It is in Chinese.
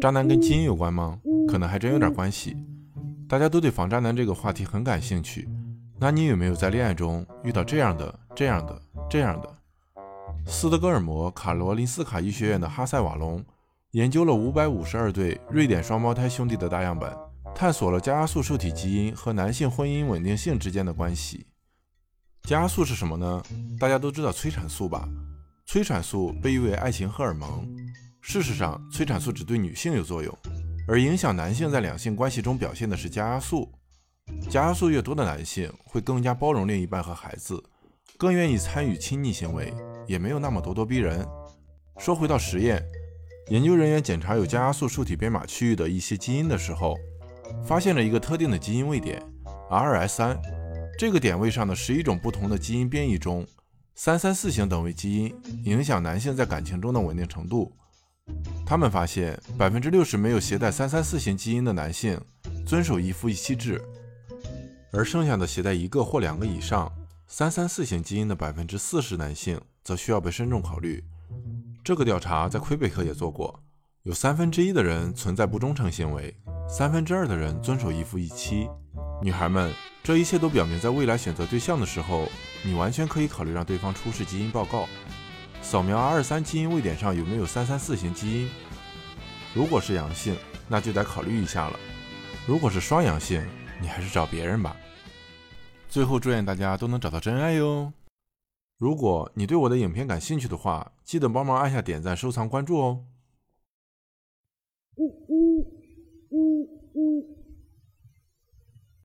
渣男跟基因有关吗？可能还真有点关系。大家都对防渣男这个话题很感兴趣。那你有没有在恋爱中遇到这样的、这样的、这样的？斯德哥尔摩卡罗林斯卡医学院的哈塞瓦隆研究了五百五十二对瑞典双胞胎兄弟的大样本，探索了加压素受体基因和男性婚姻稳定性之间的关系。加压素是什么呢？大家都知道催产素吧？催产素被誉为爱情荷尔蒙。事实上，催产素只对女性有作用，而影响男性在两性关系中表现的是加压素。加压素越多的男性会更加包容另一半和孩子，更愿意参与亲昵行为，也没有那么咄咄逼人。说回到实验，研究人员检查有加压素受体编码区域的一些基因的时候，发现了一个特定的基因位点 RS3。这个点位上的十一种不同的基因变异中，三三四型等位基因影响男性在感情中的稳定程度。他们发现，百分之六十没有携带三三四型基因的男性遵守一夫一妻制，而剩下的携带一个或两个以上三三四型基因的百分之四十男性则需要被慎重考虑。这个调查在魁北克也做过，有三分之一的人存在不忠诚行为，三分之二的人遵守一夫一妻。女孩们，这一切都表明，在未来选择对象的时候，你完全可以考虑让对方出示基因报告。扫描二三基因位点上有没有三三四型基因如果是阳性那就得考虑一下了。如果是双阳性你还是找别人吧。最后祝愿大家都能找到真爱哟。如果你对我的影片感兴趣的话记得帮忙按下点赞收藏关注哦。呜呜呜呜。